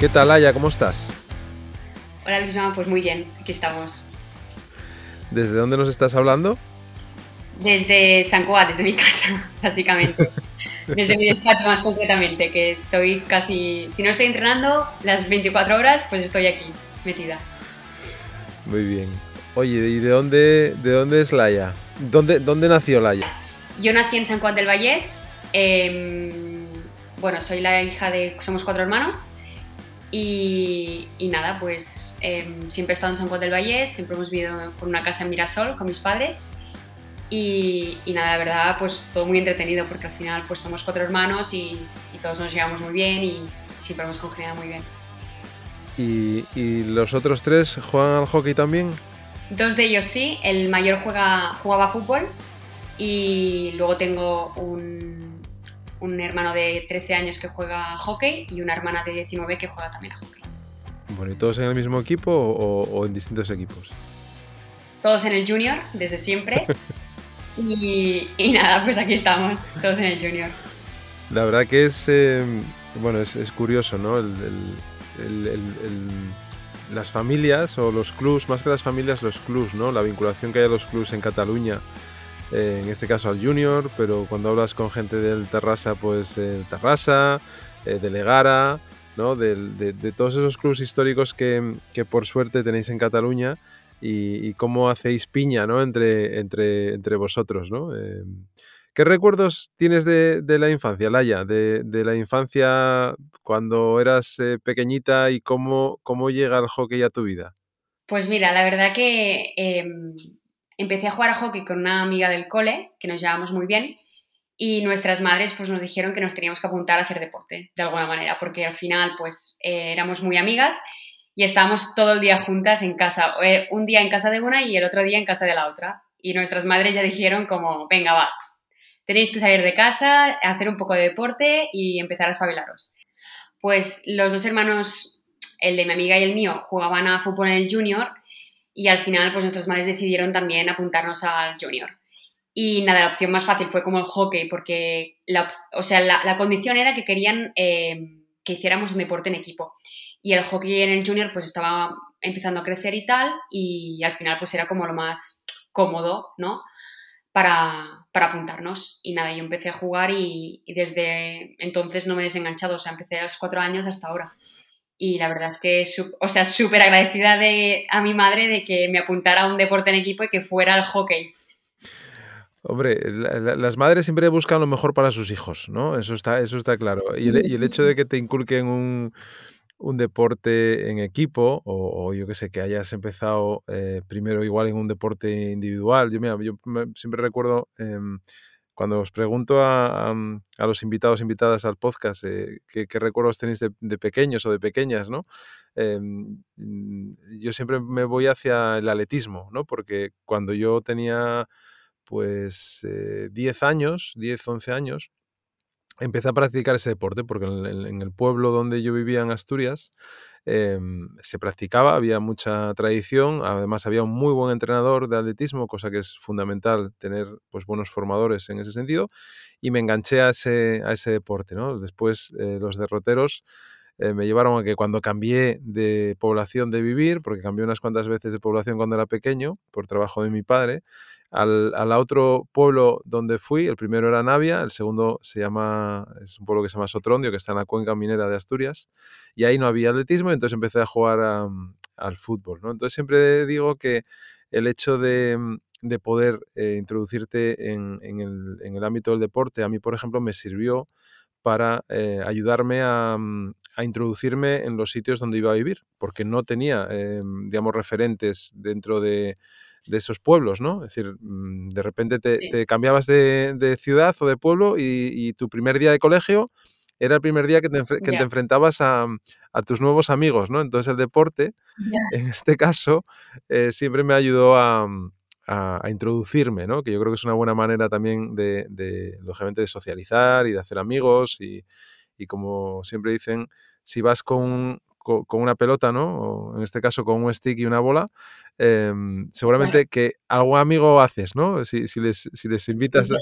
¿Qué tal, Aya? ¿Cómo estás? Hola, Luisma, pues muy bien, aquí estamos. ¿Desde dónde nos estás hablando? Desde San Cugat, desde mi casa, básicamente. desde mi despacho más concretamente, que estoy casi, si no estoy entrenando las 24 horas, pues estoy aquí, metida. Muy bien. Oye, ¿y de dónde, de dónde es Laia? ¿Dónde, ¿Dónde nació Laia? Yo nací en San Juan del Vallés. Em, bueno, soy la hija de... Somos cuatro hermanos. Y, nada, pues em, siempre he estado en San Juan del Valle, siempre hemos vivido por una casa en Mirasol con mis padres. Y, nada, la verdad, pues todo muy entretenido porque al final pues somos cuatro hermanos y, todos nos llevamos muy bien y siempre hemos congeniado muy bien. ¿Y, los otros tres juegan al hockey también? Dos de ellos sí, el mayor juega, jugaba fútbol y luego tengo un, un hermano de 13 años que juega hockey y una hermana de 19 que juega también a hockey. Bueno, ¿y todos en el mismo equipo o, en distintos equipos? Todos en el junior, desde siempre. y, nada, pues aquí estamos, todos en el junior. La verdad que es, eh, bueno, es, curioso, ¿no? las familias o los clubs, más que las familias, los clubs, ¿no? La vinculación que hay a los clubs en Cataluña en este caso al Junior, pero cuando hablas con gente del Terrassa, pues el Terrassa, eh, de Legara, ¿no? de, todos esos clubes históricos que, por suerte tenéis en Cataluña y, cómo hacéis piña ¿no? entre, entre, entre vosotros. ¿no? Eh, ¿Qué recuerdos tienes de, la infancia, Laia? De, la infancia cuando eras eh, pequeñita y cómo, cómo llega el hockey a tu vida? Pues mira, la verdad que em, empecé a jugar a hockey con una amiga del cole, que nos llevábamos muy bien, y nuestras madres pues nos dijeron que nos teníamos que apuntar a hacer deporte, de alguna manera, porque al final pues eh, éramos muy amigas y estábamos todo el día juntas en casa, eh, un día en casa de una y el otro día en casa de la otra. Y nuestras madres ya dijeron como, venga, va, tenéis que salir de casa, hacer un poco de deporte y empezar a espabilaros. Pues los dos hermanos, el de mi amiga y el mío, jugaban a fútbol en el junior y al final pues nuestras madres decidieron también apuntarnos al junior. Y nada, la opción más fácil fue como el hockey, porque la, o sea, la, condición era que querían eh, que hiciéramos un deporte en equipo. Y el hockey en el junior pues estaba empezando a crecer y tal, y al final pues era como lo más cómodo, ¿no? Para, para apuntarnos. Y nada, yo empecé a jugar y, y, desde entonces no me he desenganchado, o sea, empecé a los cuatro años hasta ahora y la verdad es que, o sea, súper agradecida de, a mi madre de que me apuntara a un deporte en equipo y que fuera el hockey. Hombre, las madres siempre buscan lo mejor para sus hijos, ¿no? Eso está, eso está claro. Y el, hecho de que te inculquen un, deporte en equipo, o, yo que sé, que hayas empezado eh, primero igual en un deporte individual. Yo, mira, yo siempre recuerdo em, cuando os pregunto a, los invitados, invitadas al podcast, eh, ¿qué, recuerdos tenéis de, pequeños o de pequeñas, ¿no? Mm, yo siempre me voy hacia el atletismo, ¿no? Porque cuando yo tenía pues 10 eh, años, 10, 11 años, empecé a practicar ese deporte porque en el pueblo donde yo vivía en Asturias Em, se practicaba, había mucha tradición, además había un muy buen entrenador de atletismo, cosa que es fundamental tener pues, buenos formadores en ese sentido, y me enganché a ese, a ese deporte. ¿no? Después eh, los derroteros eh, me llevaron a que cuando cambié de población de vivir, porque cambié unas cuantas veces de población cuando era pequeño, por trabajo de mi padre, al, al, otro pueblo donde fui, el primero era Navia, el segundo se llama, es un pueblo que se llama Sotrondio, que está en la cuenca minera de Asturias, y ahí no había atletismo, entonces empecé a jugar al fútbol. ¿no? Entonces siempre digo que el hecho de, de poder eh, introducirte en, en, el, en, el, ámbito del deporte, a mí, por ejemplo, me sirvió para eh, ayudarme a, a, introducirme en los sitios donde iba a vivir, porque no tenía, eh, digamos, referentes dentro de de esos pueblos, ¿no? Es decir, mm, de repente te, cambiabas de, ciudad o de pueblo y, tu primer día de colegio era el primer día que te, te enfrentabas a, tus nuevos amigos, ¿no? Entonces el deporte, en este caso, eh, siempre me ayudó a, introducirme, ¿no? Que yo creo que es una buena manera también de, lógicamente, de socializar y de hacer amigos y, y como siempre dicen, si vas con, con, una pelota, ¿no? O en este caso con un stick y una bola, em, seguramente que algún amigo haces, ¿no? Si, les, si les, invitas. A...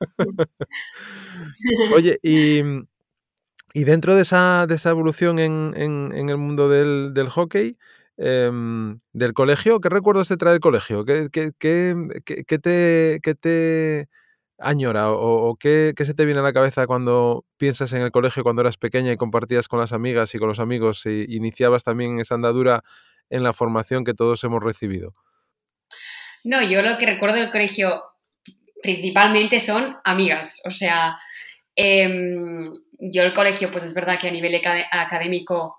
Oye, y, Y dentro de esa, de esa evolución en, en, el mundo del, del hockey, em, del colegio, ¿qué recuerdos te trae el colegio? ¿Qué, qué, qué, te, qué te añora o, qué, qué, se te viene a la cabeza cuando piensas en el colegio cuando eras pequeña y compartías con las amigas y con los amigos y iniciabas también esa andadura en la formación que todos hemos recibido? No, yo lo que recuerdo del colegio principalmente son amigas. O sea, em, yo el colegio, pues es verdad que a nivel académico,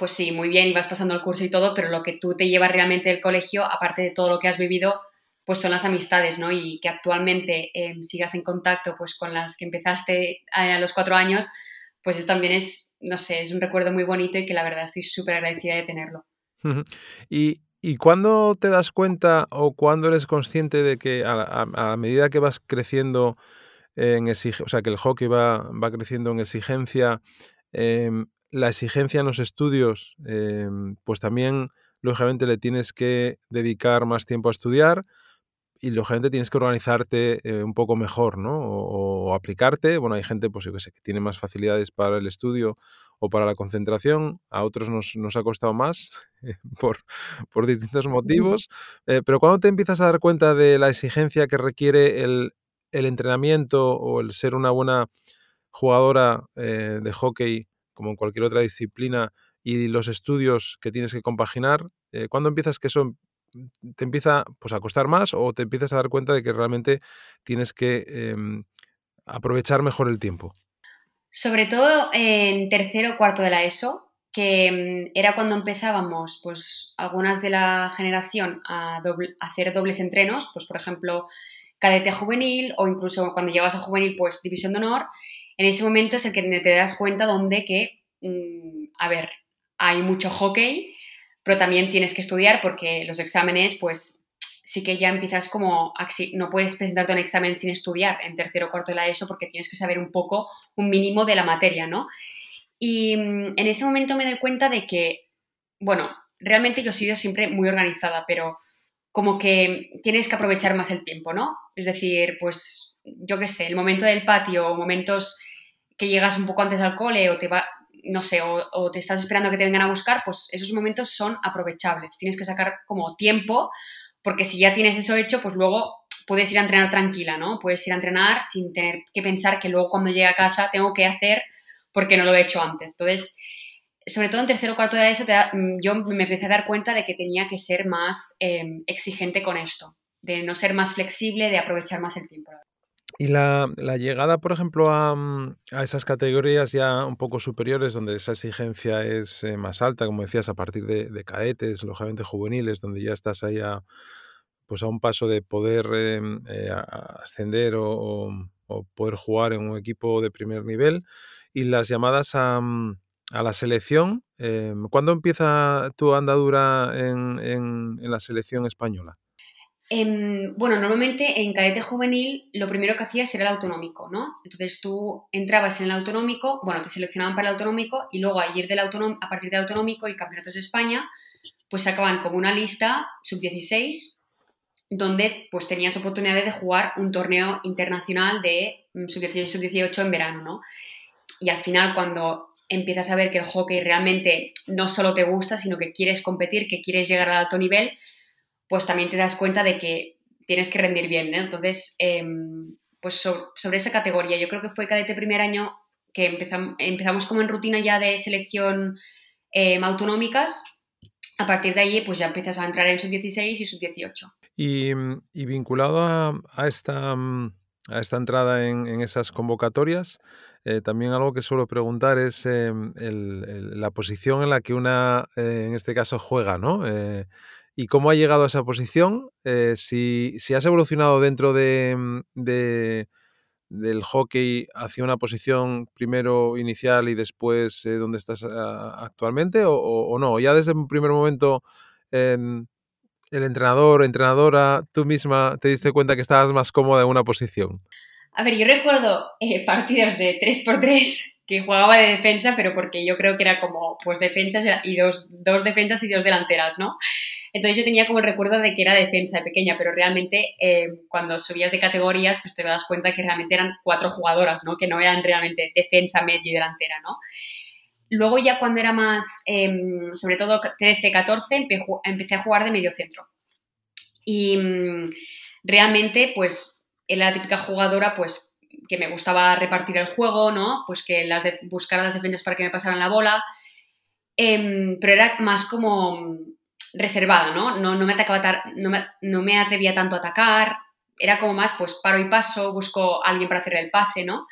pues sí, muy bien, ibas pasando el curso y todo, pero lo que tú te llevas realmente del colegio, aparte de todo lo que has vivido, pues son las amistades, ¿no? Y que actualmente em, sigas en contacto pues con las que empezaste a, los cuatro años, pues eso también es, no sé, es un recuerdo muy bonito y que la verdad estoy súper agradecida de tenerlo. y, ¿Y cuándo te das cuenta o cuándo eres consciente de que a, medida que vas creciendo en exigencia, o sea, que el hockey va, va creciendo en exigencia, em, la exigencia en los estudios, em, pues también, lógicamente, le tienes que dedicar más tiempo a estudiar y lógicamente tienes que organizarte eh, un poco mejor, ¿no? O, aplicarte. Bueno, hay gente, pues yo que sé, que tiene más facilidades para el estudio o para la concentración, a otros nos, nos ha costado más por, por, distintos motivos, eh, pero cuando te empiezas a dar cuenta de la exigencia que requiere el, el entrenamiento o el ser una buena jugadora eh, de hockey, como en cualquier otra disciplina, y los estudios que tienes que compaginar, eh, ¿cuándo empiezas que eso te empieza pues, a costar más o te empiezas a dar cuenta de que realmente tienes que em, aprovechar mejor el tiempo? Sobre todo en tercero o cuarto de la ESO, que mm, era cuando empezábamos, pues, algunas de la generación a, hacer dobles entrenos, pues, por ejemplo, cadete juvenil o incluso cuando llegas a juvenil, pues, división de honor. En ese momento es el que te das cuenta donde que, mm, a ver, hay mucho hockey, pero también tienes que estudiar porque los exámenes, pues, sí que ya empiezas como, no puedes presentarte un examen sin estudiar en tercero o cuarto de la ESO porque tienes que saber un poco, un mínimo de la materia, ¿no? Y mm, en ese momento me doy cuenta de que, bueno, realmente yo he sido siempre muy organizada, pero como que tienes que aprovechar más el tiempo, ¿no? Es decir, pues yo qué sé, el momento del patio momentos que llegas un poco antes al cole o te va, no sé, o, te estás esperando que te vengan a buscar, pues esos momentos son aprovechables. Tienes que sacar como tiempo porque si ya tienes eso hecho, pues luego puedes ir a entrenar tranquila, ¿no? Puedes ir a entrenar sin tener que pensar que luego cuando llegue a casa tengo que hacer porque no lo he hecho antes. Entonces, sobre todo en tercero o cuarto de eso, mm, yo me empecé a dar cuenta de que tenía que ser más em, exigente con esto, de no ser más flexible, de aprovechar más el tiempo. Y la, llegada, por ejemplo, mm, a, esas categorías ya un poco superiores, donde esa exigencia es eh, más alta, como decías, a partir de, de, cadetes, lógicamente juveniles, donde ya estás ahí a, pues a un paso de poder em, eh, ascender o, poder jugar en un equipo de primer nivel, y las llamadas a, mm, la selección, em, ¿cuándo empieza tu andadura en, en la selección española? Bueno, normalmente en cadete juvenil lo primero que hacías era el autonómico, ¿no? Entonces tú entrabas en el autonómico, bueno, te seleccionaban para el autonómico y luego a, ir del a partir del autonómico y campeonatos de España, pues sacaban como una lista sub-16 donde pues tenías oportunidad de jugar un torneo internacional de mm, sub-16 sub-18 en verano, ¿no? Y al final cuando empiezas a ver que el hockey realmente no solo te gusta, sino que quieres competir, que quieres llegar al alto nivel, pues también te das cuenta de que tienes que rendir bien. Entonces, em, pues sobre, esa categoría, yo creo que fue cadete primer año que empezamos, empezamos como en rutina ya de selección em, autonómicas, a partir de allí pues ya empiezas a entrar en sub-16 y sub-18. Y, vinculado a, esta, a esta entrada en, esas convocatorias, eh, también algo que suelo preguntar es em, la posición en la que una, eh, en este caso, juega, ¿no? Y cómo ha llegado a esa posición, eh, si, has evolucionado dentro mm, de, del hockey hacia una posición primero inicial y después eh, donde estás ah, actualmente o, no, ya desde un primer momento el entrenador, entrenadora, tú misma te diste cuenta que estabas más cómoda en una posición. A ver, yo recuerdo eh, partidos de 3x3 que jugaba de defensa, pero porque yo creo que era como pues defensas y dos, dos defensas y dos delanteras, ¿no? Entonces yo tenía como el recuerdo de que era defensa de pequeña, pero realmente eh, cuando subías de categorías, pues te das cuenta que realmente eran cuatro jugadoras, ¿no? Que no eran realmente defensa, medio y delantera, ¿no? Luego ya cuando era más, em, sobre todo 13, 14, empecé a jugar de medio centro. Y mm, realmente, pues, era la típica jugadora, pues, que me gustaba repartir el juego, ¿no? Pues que las buscar las defensas para que me pasaran la bola. Em, pero era más como reservada, ¿no? No, me atacaba no me, no me atrevía tanto a atacar. Era como más, pues, paro y paso, busco a alguien para hacer el pase, ¿no?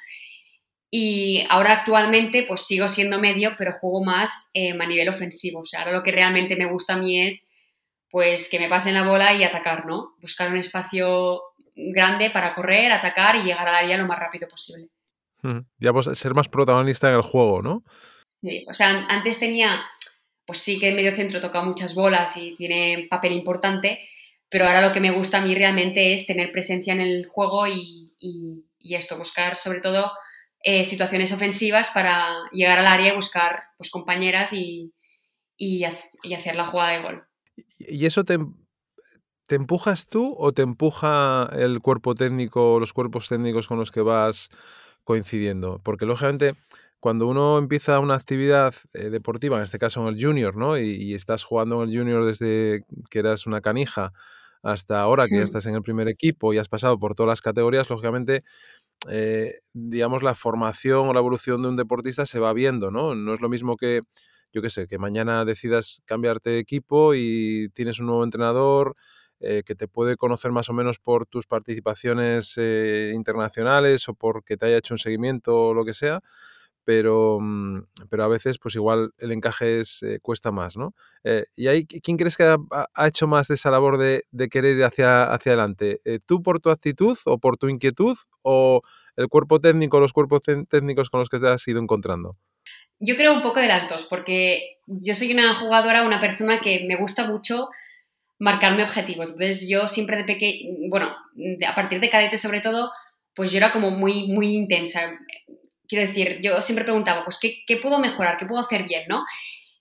Y ahora actualmente pues sigo siendo medio, pero juego más em, a nivel ofensivo. O sea, ahora lo que realmente me gusta a mí es pues que me pasen la bola y atacar, ¿no? Buscar un espacio grande para correr, atacar y llegar al área lo más rápido posible. Ya pues ser más protagonista en el juego, ¿no? Sí, o sea, antes tenía, pues sí que el medio centro toca muchas bolas y tiene papel importante, pero ahora lo que me gusta a mí realmente es tener presencia en el juego y, esto, buscar sobre todo eh, situaciones ofensivas para llegar al área y buscar pues, compañeras y, y, hacer la jugada de gol. ¿Y eso te, te empujas tú o te empuja el cuerpo técnico, los cuerpos técnicos con los que vas coincidiendo? Porque lógicamente cuando uno empieza una actividad eh, deportiva, en este caso en el junior, ¿no? Y, estás jugando en el junior desde que eras una canija hasta ahora que ya estás en el primer equipo y has pasado por todas las categorías, lógicamente eh, digamos, la formación o la evolución de un deportista se va viendo, ¿no? No es lo mismo que, yo qué sé, que mañana decidas cambiarte de equipo y tienes un nuevo entrenador eh, que te puede conocer más o menos por tus participaciones eh, internacionales o porque te haya hecho un seguimiento o lo que sea, pero, mm, pero a veces pues igual el encaje es, eh, cuesta más, ¿no? Eh, ¿Y ahí quién crees que ha, hecho más de esa labor de, querer ir hacia, hacia adelante? Eh, ¿Tú por tu actitud o por tu inquietud o el cuerpo técnico, los cuerpos técnicos con los que te has ido encontrando? Yo creo un poco de las dos, porque yo soy una jugadora, una persona que me gusta mucho marcarme objetivos. Entonces yo siempre de pequeño, bueno, a partir de cadete sobre todo, pues yo era como muy, muy intensa quiero decir, yo siempre preguntaba, pues, ¿qué, ¿qué, puedo mejorar? ¿Qué puedo hacer bien? ¿no?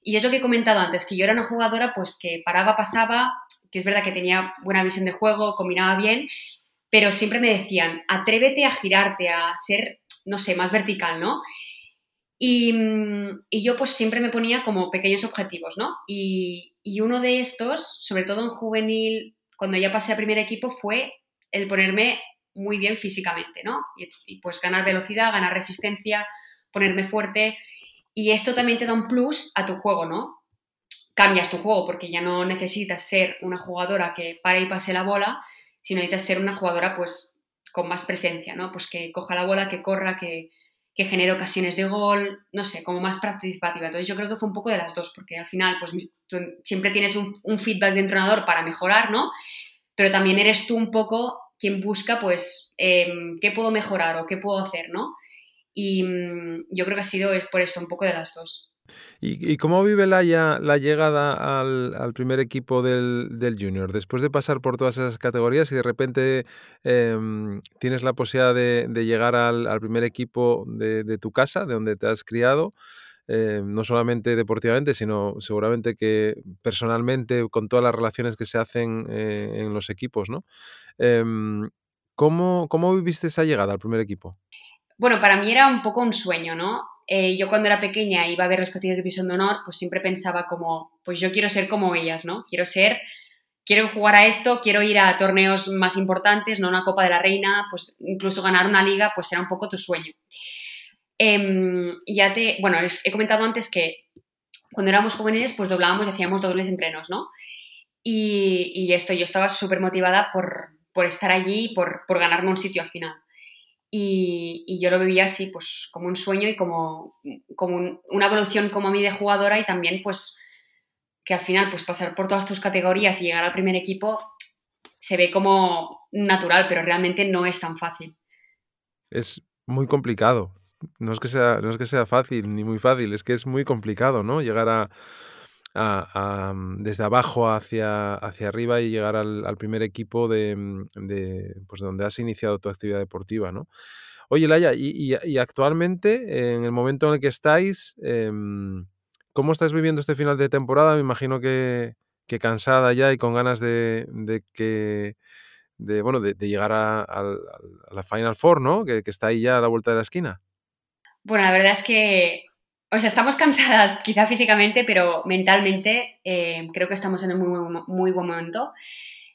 Y es lo que he comentado antes, que yo era una jugadora pues que paraba, pasaba, que es verdad que tenía buena visión de juego, combinaba bien, pero siempre me decían, atrévete a girarte, a ser, no sé, más vertical, ¿no? Y, y yo pues siempre me ponía como pequeños objetivos, ¿no? Y uno de estos, sobre todo en juvenil, cuando ya pasé a primer equipo, fue el ponerme muy bien físicamente, ¿no? Y, pues ganar velocidad, ganar resistencia, ponerme fuerte. Y esto también te da un plus a tu juego, ¿no? Cambias tu juego porque ya no necesitas ser una jugadora que pare y pase la bola, sino necesitas ser una jugadora pues con más presencia, ¿no? Pues que coja la bola, que corra, que, que genere ocasiones de gol, no sé, como más participativa. Entonces yo creo que fue un poco de las dos, porque al final pues siempre tienes un, un feedback de entrenador para mejorar, ¿no? Pero también eres tú un poco quien busca, pues, em, qué puedo mejorar o qué puedo hacer, ¿no? Y mm, yo creo que ha sido por esto, un poco de las dos. ¿Y, cómo vive Laia la llegada al, primer equipo del, Junior? Después de pasar por todas esas categorías y de repente em, tienes la posibilidad de, llegar al, primer equipo de, tu casa, de donde te has criado, eh, no solamente deportivamente, sino seguramente que personalmente, con todas las relaciones que se hacen eh, en los equipos, ¿no? Em, ¿cómo, ¿Cómo viviste esa llegada al primer equipo? Bueno, para mí era un poco un sueño, ¿no? Eh, yo cuando era pequeña iba a ver los partidos de División de Honor, pues siempre pensaba como, pues yo quiero ser como ellas, ¿no? Quiero ser, quiero jugar a esto, quiero ir a torneos más importantes, no una Copa de la Reina, pues incluso ganar una liga, pues era un poco tu sueño. Em, ya te, bueno, he comentado antes que cuando éramos jóvenes, pues doblábamos y hacíamos dobles entrenos, ¿no? Y, esto, yo estaba súper motivada por, estar allí y por, ganarme un sitio al final. Y, yo lo vivía así, pues como un sueño y como, como una evolución como a mí de jugadora y también pues que al final pues pasar por todas tus categorías y llegar al primer equipo se ve como natural, pero realmente no es tan fácil. Es muy complicado no es que sea, no es que sea fácil ni muy fácil, es que es muy complicado, ¿no? Llegar a, mm, desde abajo hacia, hacia arriba y llegar al, primer equipo de, mm, de, pues donde has iniciado tu actividad deportiva, ¿no? Oye, Laia, y, actualmente, en el momento en el que estáis, em, ¿cómo estás viviendo este final de temporada? Me imagino que, que cansada ya y con ganas de, que de bueno de, llegar a, la Final Four, ¿no? Que, está ahí ya a la vuelta de la esquina. Bueno, la verdad es que, o sea, estamos cansadas quizá físicamente, pero mentalmente eh, creo que estamos en un muy, muy buen momento.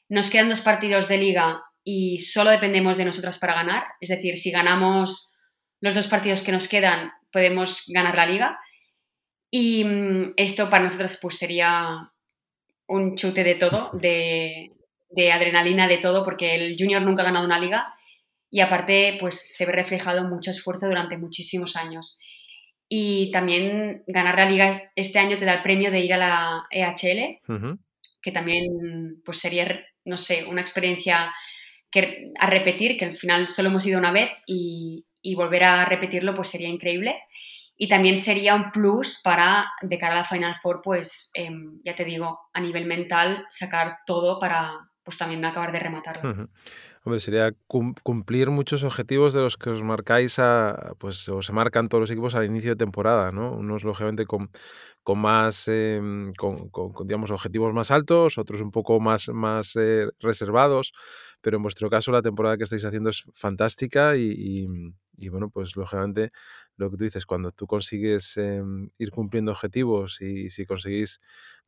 Nos quedan dos partidos de liga y solo dependemos de nosotras para ganar. Es decir, si ganamos los dos partidos que nos quedan, podemos ganar la liga. Y mm, esto para nosotros pues sería un chute de todo, de, adrenalina de todo, porque el junior nunca ha ganado una liga y aparte pues se ve reflejado mucho esfuerzo durante muchísimos años. Y también ganar la liga este año te da el premio de ir a la EHL, que también pues sería, no sé, una experiencia que, a repetir, que al final solo hemos ido una vez y, y volver a repetirlo pues sería increíble. Y también sería un plus para, de cara a la Final Four, pues em, ya te digo, a nivel mental, sacar todo para pues también acabar de rematarlo. Hombre, sería cumplir muchos objetivos de los que os marcáis a, pues, o se marcan todos los equipos al inicio de temporada, ¿no? Unos, lógicamente, con, con más, em, con, digamos, objetivos más altos, otros un poco más, más eh, reservados, pero en vuestro caso la temporada que estáis haciendo es fantástica y, y bueno, pues lógicamente lo que tú dices, cuando tú consigues em, ir cumpliendo objetivos y si conseguís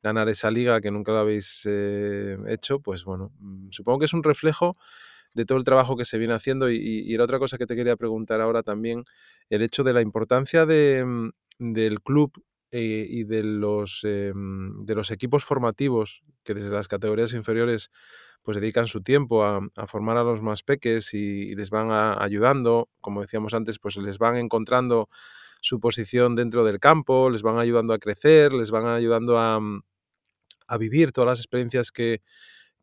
ganar esa liga que nunca lo habéis eh, hecho, pues bueno, mm, supongo que es un reflejo de todo el trabajo que se viene haciendo y, y, la otra cosa que te quería preguntar ahora también, el hecho de la importancia de, mm, del club eh, y de los, em, de los equipos formativos que desde las categorías inferiores pues dedican su tiempo a, formar a los más peques y, les van ayudando, como decíamos antes, pues les van encontrando su posición dentro del campo, les van ayudando a crecer, les van ayudando a, mm, vivir todas las experiencias que,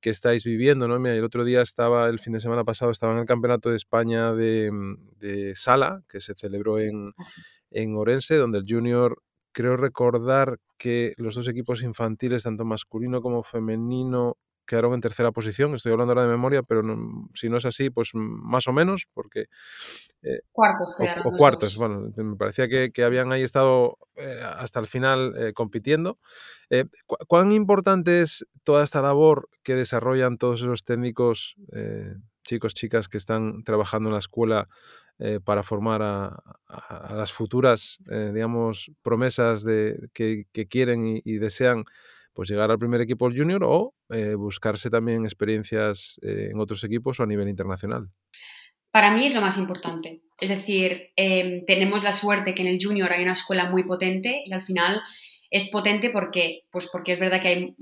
estáis viviendo, ¿no? el otro día estaba, el fin de semana pasado, estaba en el Campeonato de España de, mm, Sala, que se celebró en, ah, en Orense, donde el Junior, creo recordar que los dos equipos infantiles, tanto masculino como femenino, quedaron en tercera posición. Estoy hablando ahora de memoria, pero si no es así, pues más o menos, porque... Eh, cuartos quedaron. O, cuartos, bueno, me parecía que, habían ahí estado eh, hasta el final eh, compitiendo. ¿Cuán importante es toda esta labor que desarrollan todos esos técnicos, chicos, chicas, que están trabajando en la escuela para formar a, las futuras, digamos, promesas de, que, quieren y desean pues llegar al primer equipo junior o eh, buscarse también experiencias eh, en otros equipos o a nivel internacional? Para mí es lo más importante. Es decir, em, tenemos la suerte que en el junior hay una escuela muy potente y al final es potente porque, pues porque es verdad que hay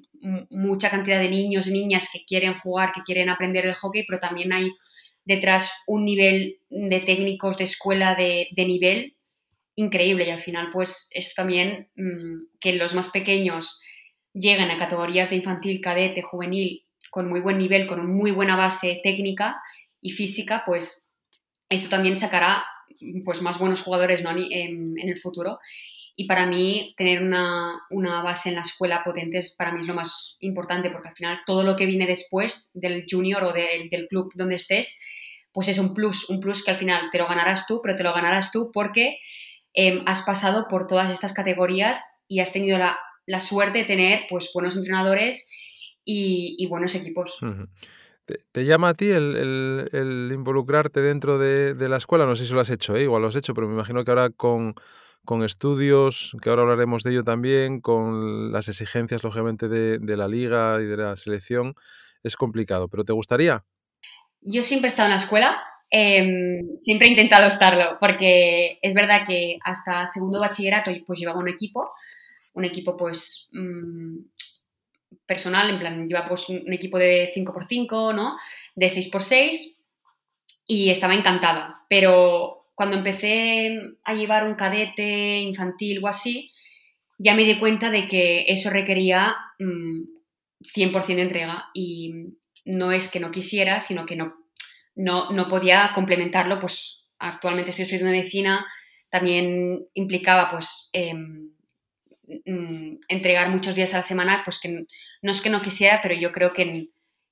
mucha cantidad de niños y niñas que quieren jugar, que quieren aprender el hockey, pero también hay detrás un nivel de técnicos de escuela de, nivel increíble y al final pues esto también mm, que los más pequeños llegan a categorías de infantil, cadete, juvenil con muy buen nivel, con muy buena base técnica y física, pues esto también sacará pues, más buenos jugadores en, el futuro. Y para mí, tener una, base en la escuela potente es para mí lo más importante, porque al final todo lo que viene después del junior o del club donde estés, pues es un plus, un plus que al final te lo ganarás tú, pero te lo ganarás tú porque em, has pasado por todas estas categorías y has tenido la la suerte de tener pues, buenos entrenadores y, buenos equipos. ¿Te, llama a ti el, involucrarte dentro de, la escuela? No sé si lo has hecho, ¿eh? igual lo has hecho, pero me imagino que ahora con, estudios, que ahora hablaremos de ello también, con las exigencias, lógicamente, de, la liga y de la selección, es complicado. ¿Pero te gustaría? Yo siempre he estado en la escuela, em, siempre he intentado estarlo, porque es verdad que hasta segundo bachillerato pues llevaba un equipo, un equipo pues mm, personal, en plan, lleva pues un equipo de 5x5, ¿no? De 6x6 y estaba encantada. Pero cuando empecé a llevar un cadete infantil o así, ya me di cuenta de que eso requería 100% mm, entrega y no es que no quisiera, sino que no, no, no podía complementarlo, pues actualmente estoy estudiando medicina, también implicaba pues em, Mm, entregar muchos días a la semana, pues que no es que no quisiera, pero yo creo que,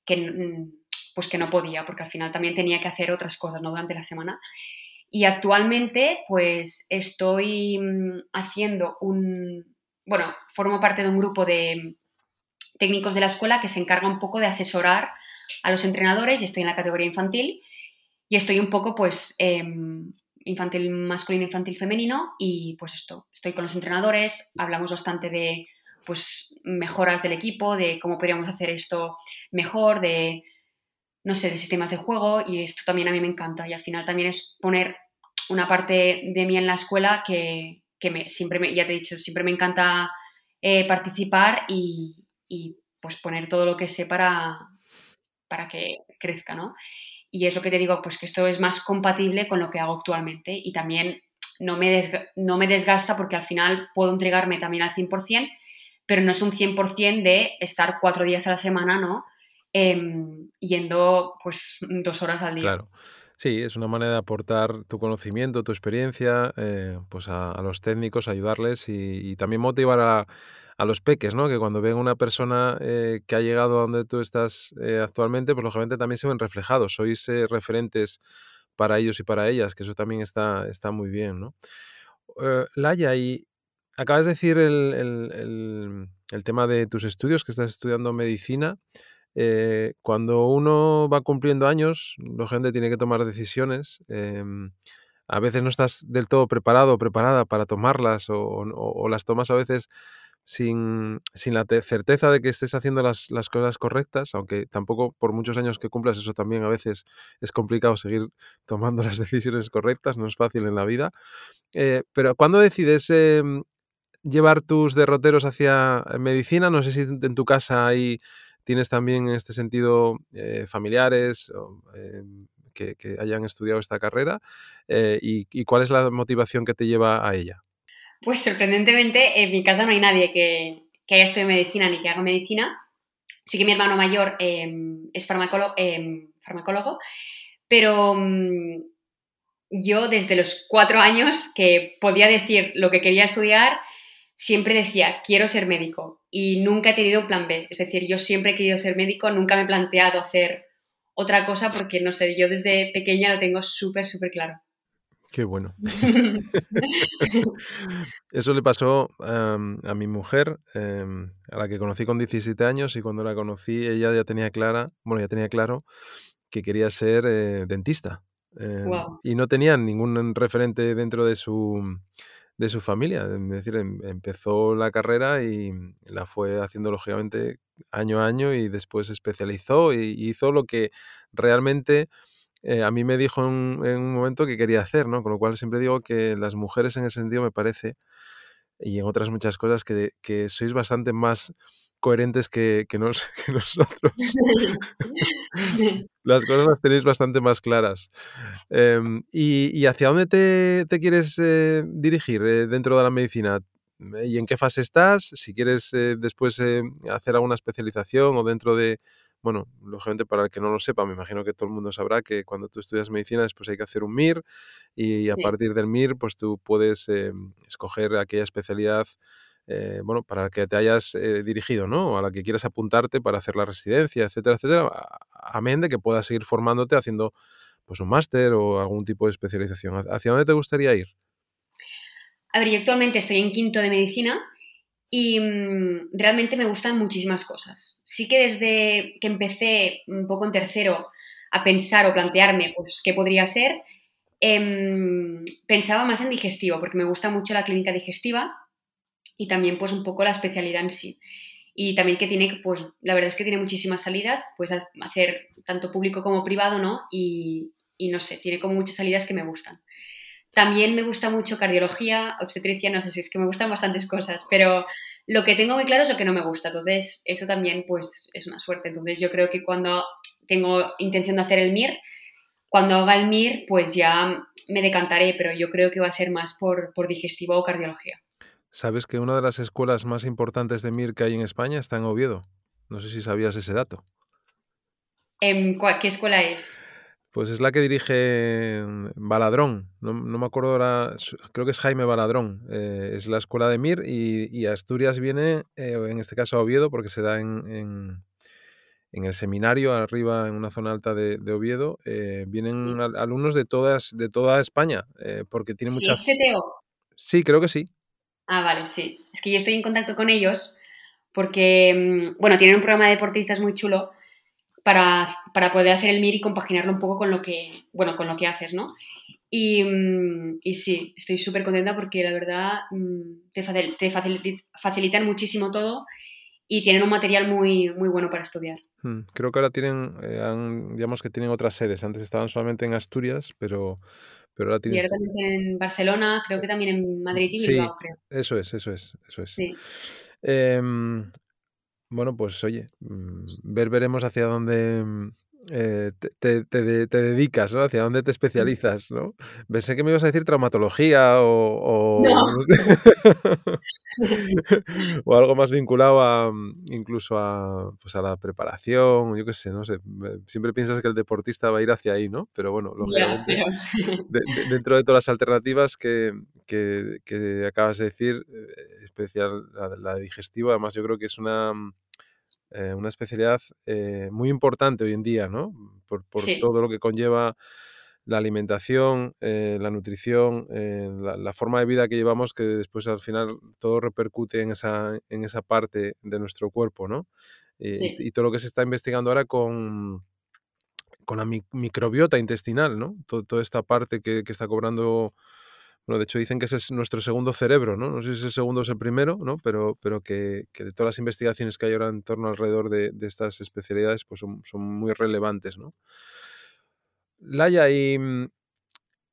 mm, pues que no podía, porque al final también tenía que hacer otras cosas ¿no? durante la semana. Y actualmente, pues estoy mm, haciendo un, bueno, formo parte de un grupo de, técnicos de la escuela que se encarga un poco de asesorar a los entrenadores y estoy en la categoría infantil y estoy un poco pues em, infantil masculino, infantil femenino y pues esto, estoy con los entrenadores, hablamos bastante de pues mejoras del equipo, de cómo podríamos hacer esto mejor, de no sé, de sistemas de juego y esto también a mí me encanta y al final también es poner una parte de mí en la escuela que, me, siempre, me, ya te he dicho, siempre me encanta eh, participar y, pues poner todo lo que sé para, para que crezca, ¿no? Y es lo que te digo, pues que esto es más compatible con lo que hago actualmente y también no me, no me desgasta porque al final puedo entregarme también al 100%, pero no es un 100% de estar cuatro días a la semana, ¿no? Em, yendo pues dos horas al día. Claro. Sí, es una manera de aportar tu conocimiento, tu experiencia, eh, pues a, los técnicos, ayudarles y, también motivar a, a, los peques, ¿no? Que cuando ven una persona eh, que ha llegado a donde tú estás eh, actualmente, pues lógicamente también se ven reflejados. Sois referentes para ellos y para ellas, que eso también está, está muy bien, ¿no? Laia, y acabas de decir el, el, el tema de tus estudios, que estás estudiando medicina. Eh, cuando uno va cumpliendo años, la gente tiene que tomar decisiones. A veces no estás del todo preparado o preparada para tomarlas o, las tomas a veces sin, la certeza de que estés haciendo las, cosas correctas, aunque tampoco por muchos años que cumplas eso también a veces es complicado seguir tomando las decisiones correctas, no es fácil en la vida. Eh, pero cuando decides em, llevar tus derroteros hacia medicina, no sé si en tu casa hay ¿Tienes también en este sentido eh, familiares em, que, hayan estudiado esta carrera? Eh, y, cuál es la motivación que te lleva a ella? Pues sorprendentemente en mi casa no hay nadie que, haya estudiado medicina ni que haga medicina. Sí que mi hermano mayor em, es farmacólogo, em, pero mm, yo desde los cuatro años que podía decir lo que quería estudiar, siempre decía, quiero ser médico y nunca he tenido un plan B. Es decir, yo siempre he querido ser médico, nunca me he planteado hacer otra cosa porque, no sé, yo desde pequeña lo tengo súper, súper claro. Qué bueno. Eso le pasó a mi mujer, em, a la que conocí con 17 años y cuando la conocí ella ya tenía clara, bueno, ya tenía claro que quería ser eh, dentista. Em, y no tenía ningún referente dentro de su de su familia. Es decir, em, empezó la carrera y la fue haciendo lógicamente año a año y después se especializó y hizo lo que realmente eh, a mí me dijo en, un momento que quería hacer, ¿no? Con lo cual siempre digo que las mujeres en ese sentido me parece, y en otras muchas cosas, que, que sois bastante más coherentes que, nosotros. las cosas las tenéis bastante más claras. Em, y, hacia dónde te, quieres eh, dirigir eh, dentro de la medicina? ¿Y en qué fase estás? Si quieres eh, después hacer alguna especialización o dentro de, bueno, lógicamente para el que no lo sepa, me imagino que todo el mundo sabrá que cuando tú estudias medicina después hay que hacer un MIR y a partir del MIR pues tú puedes em, escoger aquella especialidad eh, bueno, para la que te hayas eh, dirigido, ¿no? A la que quieras apuntarte para hacer la residencia, etcétera, etcétera, amén de que puedas seguir formándote haciendo pues un máster o algún tipo de especialización. ¿Hacia dónde te gustaría ir? A ver, yo actualmente estoy en quinto de medicina y mm, realmente me gustan muchísimas cosas. Sí que desde que empecé un poco en tercero a pensar o plantearme pues qué podría ser, em, pensaba más en digestivo, porque me gusta mucho la clínica digestiva y también pues un poco la especialidad en sí. Y también que tiene, pues la verdad es que tiene muchísimas salidas, pues hacer tanto público como privado, ¿no? Y, y no sé, tiene como muchas salidas que me gustan. También me gusta mucho cardiología, obstetricia, no sé si es que me gustan bastantes cosas, pero lo que tengo muy claro es lo que no me gusta. Entonces, eso también pues es una suerte. Entonces, yo creo que cuando tengo intención de hacer el MIR, cuando haga el MIR, pues ya me decantaré, pero yo creo que va a ser más por, por digestivo o cardiología. Sabes que una de las escuelas más importantes de MIR que hay en España está en Oviedo. No sé si sabías ese dato. ¿En ¿Qué escuela es? Pues es la que dirige Baladrón. No, me acuerdo ahora, creo que es Jaime Baladrón. Eh, es la escuela de MIR y, Asturias viene, eh, en este caso a Oviedo, porque se da en, el seminario arriba en una zona alta de, Oviedo. Eh, vienen alumnos de, todas, de toda España, porque tiene muchas... CTO? Sí, creo que sí. Ah, vale, sí. Es que yo estoy en contacto con ellos porque, mm, bueno, tienen un programa de deportistas muy chulo para, para, poder hacer el MIR y compaginarlo un poco con lo que, bueno, con lo que haces, ¿no? Y, mm, y sí, estoy súper contenta porque la verdad mm, te, te facilitan muchísimo todo y tienen un material muy, muy bueno para estudiar. Creo que ahora tienen, eh, digamos que tienen otras sedes. Antes estaban solamente en Asturias, pero, pero ahora tienen... Y ahora también en Barcelona, creo que también en Madrid y Bilbao, creo. Eso es, eso es, eso es. Sí. Em, bueno, pues oye, mm, ver veremos hacia dónde mm, eh, te, te, te, dedicas, ¿no? Hacia dónde te especializas, ¿no? Pensé que me ibas a decir traumatología o, o, o algo más vinculado a mm, incluso a, pues a la preparación, yo qué sé, no sé. Siempre piensas que el deportista va a ir hacia ahí, ¿no? Pero bueno, lógicamente, dentro de todas las alternativas que, que, que acabas de decir, eh, especial la, la digestiva, además yo creo que es una eh, una especialidad eh, muy importante hoy en día, ¿no? Por, todo lo que conlleva la alimentación, eh, la nutrición, la, forma de vida que llevamos, que después al final todo repercute en esa, en esa parte de nuestro cuerpo, ¿no? Y, todo lo que se está investigando ahora con, con la microbiota intestinal, ¿no? toda esta parte que, que está cobrando bueno, de hecho dicen que ese es nuestro segundo cerebro, ¿no? No sé si el segundo es el primero, ¿no? Pero, pero que, todas las investigaciones que hay ahora en torno alrededor de, estas especialidades pues son, muy relevantes, ¿no? Laia, y,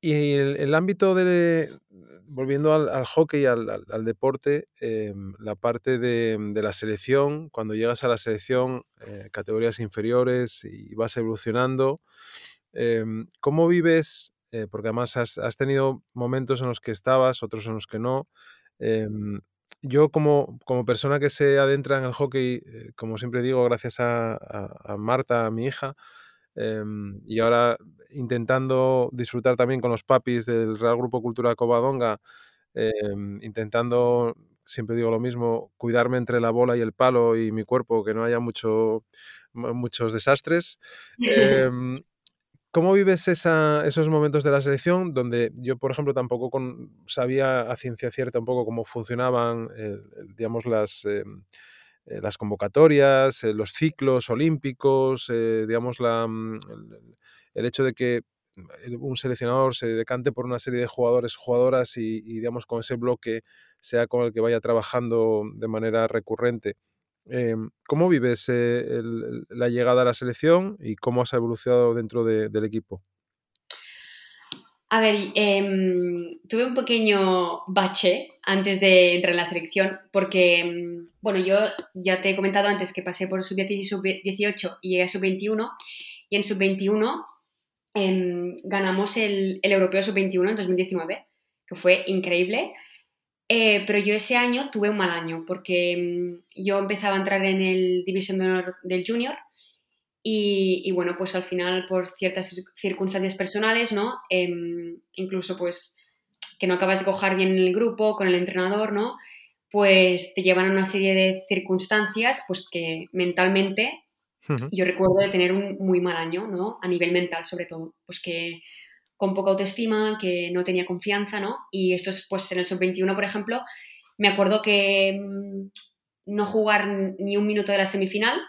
y el, ámbito de, volviendo al, hockey, al, al, deporte, em, la parte de, la selección, cuando llegas a la selección, eh, categorías inferiores y vas evolucionando, em, ¿cómo vives eh, porque además has, tenido momentos en los que estabas, otros en los que no. Em, yo como, como, persona que se adentra en el hockey, eh, como siempre digo, gracias a, Marta, a mi hija, em, y ahora intentando disfrutar también con los papis del Real Grupo Cultura Covadonga, em, intentando, siempre digo lo mismo, cuidarme entre la bola y el palo y mi cuerpo, que no haya mucho, muchos desastres. ¿Cómo vives esos momentos de la selección donde yo, por ejemplo, tampoco sabía a ciencia cierta un poco cómo funcionaban, digamos, las, em, eh, convocatorias, eh, los ciclos olímpicos, eh, digamos, mm, el, hecho de que un seleccionador se decante por una serie de jugadores jugadoras y, y, digamos, con ese bloque sea con el que vaya trabajando de manera recurrente. Em, ¿Cómo vives eh, la llegada a la selección y cómo has evolucionado dentro del equipo? A ver, em, tuve un pequeño bache antes de entrar en la selección porque, em, bueno, yo ya te he comentado antes que pasé por sub-10 y sub-18 y llegué a sub-21 y en sub-21 ganamos el Europeo sub-21 en 2019, que fue increíble. Eh, pero yo ese año tuve un mal año porque mm, yo empezaba a entrar en el División de Honor del Junior y, bueno, pues al final por ciertas circunstancias personales, ¿no? Em, incluso pues que no acabas de cojar bien el grupo, con el entrenador, ¿no? Pues te llevan a una serie de circunstancias pues que mentalmente yo recuerdo de tener un muy mal año, ¿no? A nivel mental sobre todo, pues que con poca autoestima, que no tenía confianza, ¿no? Y esto es, pues, en el sub-21, por ejemplo, me acuerdo que mm, no jugar ni un minuto de la semifinal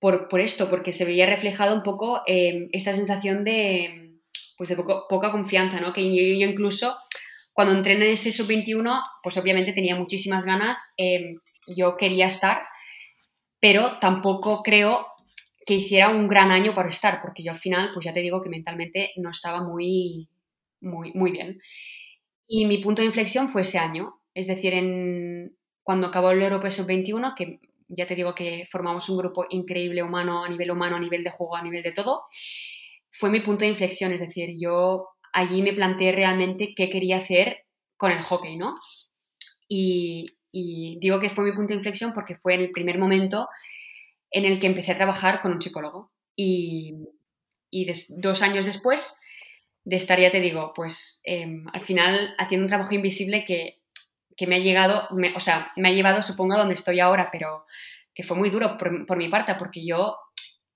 por, esto, porque se veía reflejado un poco em, esta sensación de, pues, de poca confianza, ¿no? Que yo, incluso cuando entré en ese sub-21, pues obviamente tenía muchísimas ganas, em, yo quería estar, pero tampoco creo que hiciera un gran año para estar, porque yo al final, pues ya te digo que mentalmente no estaba muy, muy, muy bien. Y mi punto de inflexión fue ese año, es decir, en, cuando acabó el Europeo Sub-21, que ya te digo que formamos un grupo increíble humano, a nivel humano, a nivel de juego, a nivel de todo, fue mi punto de inflexión, es decir, yo allí me planteé realmente qué quería hacer con el hockey, ¿no? Y, y digo que fue mi punto de inflexión porque fue en el primer momento en el que empecé a trabajar con un psicólogo. Y, dos años después de estar, ya te digo, pues em, al final haciendo un trabajo invisible que, me ha llegado, o sea, me ha llevado, supongo, a donde estoy ahora, pero que fue muy duro por, mi parte, porque yo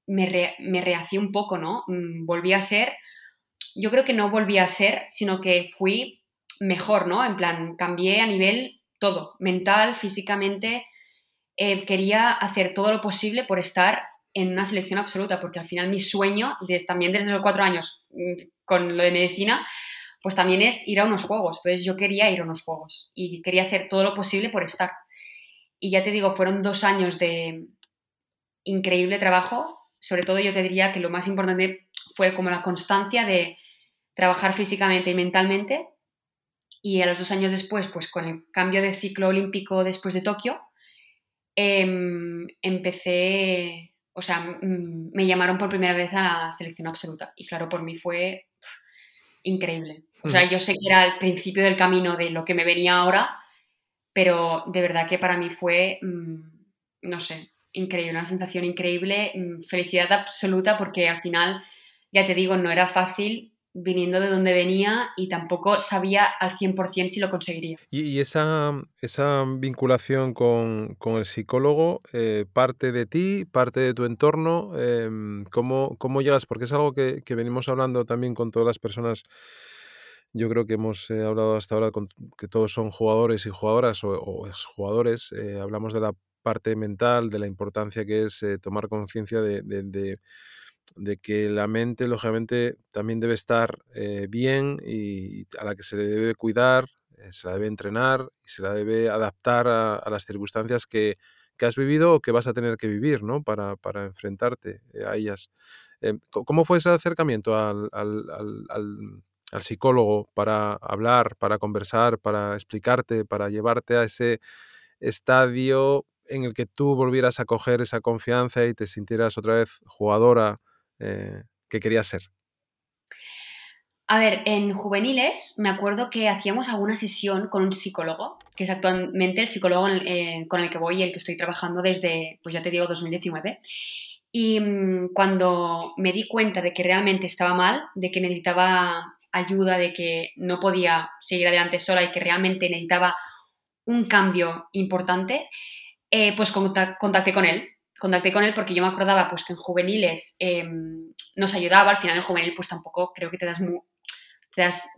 me, re, me rehací un poco, ¿no? Mm, volví a ser, yo creo que no volví a ser, sino que fui mejor, ¿no? En plan, cambié a nivel todo, mental, físicamente, eh, quería hacer todo lo posible por estar en una selección absoluta, porque al final mi sueño, desde, también desde los cuatro años mm, con lo de medicina, pues también es ir a unos juegos. Entonces yo quería ir a unos juegos y quería hacer todo lo posible por estar. Y ya te digo, fueron dos años de increíble trabajo. Sobre todo yo te diría que lo más importante fue como la constancia de trabajar físicamente y mentalmente. Y a los dos años después, pues con el cambio de ciclo olímpico después de Tokio, empecé, o sea, me llamaron por primera vez a la selección absoluta. Y claro, por mí fue increíble. O sea, yo sé que era el principio del camino de lo que me venía ahora, pero de verdad que para mí fue, mm, no sé, increíble, una sensación increíble, mm, felicidad absoluta porque al final, ya te digo, no era fácil viniendo de donde venía y tampoco sabía al 100% si lo conseguiría. Y, esa, esa vinculación con, el psicólogo, eh, parte de ti, parte de tu entorno, em, ¿cómo, llegas? Porque es algo que, venimos hablando también con todas las personas. Yo creo que hemos eh, hablado hasta ahora con que todos son jugadores y jugadoras o, o exjugadores. Eh, hablamos de la parte mental, de la importancia que es tomar conciencia de que la mente, lógicamente, también debe estar eh, bien y a la que se le debe cuidar, eh, se la debe entrenar y se la debe adaptar a, las circunstancias que, has vivido o que vas a tener que vivir, ¿no? Para, enfrentarte eh, a ellas. ¿Cómo fue ese acercamiento al, al, psicólogo para hablar, para conversar, para explicarte, para llevarte a ese estadio en el que tú volvieras a coger esa confianza y te sintieras otra vez jugadora eh, que quería ser? A ver, en juveniles me acuerdo que hacíamos alguna sesión con un psicólogo, que es actualmente el psicólogo eh, con el que voy y el que estoy trabajando desde, pues ya te digo, 2019. Y mm, cuando me di cuenta de que realmente estaba mal, de que necesitaba ayuda, de que no podía seguir adelante sola y que realmente necesitaba un cambio importante, eh, pues contacté con él contacté con él porque yo me acordaba pues que en juveniles em, nos ayudaba, al final en juvenil pues tampoco creo que te das, te das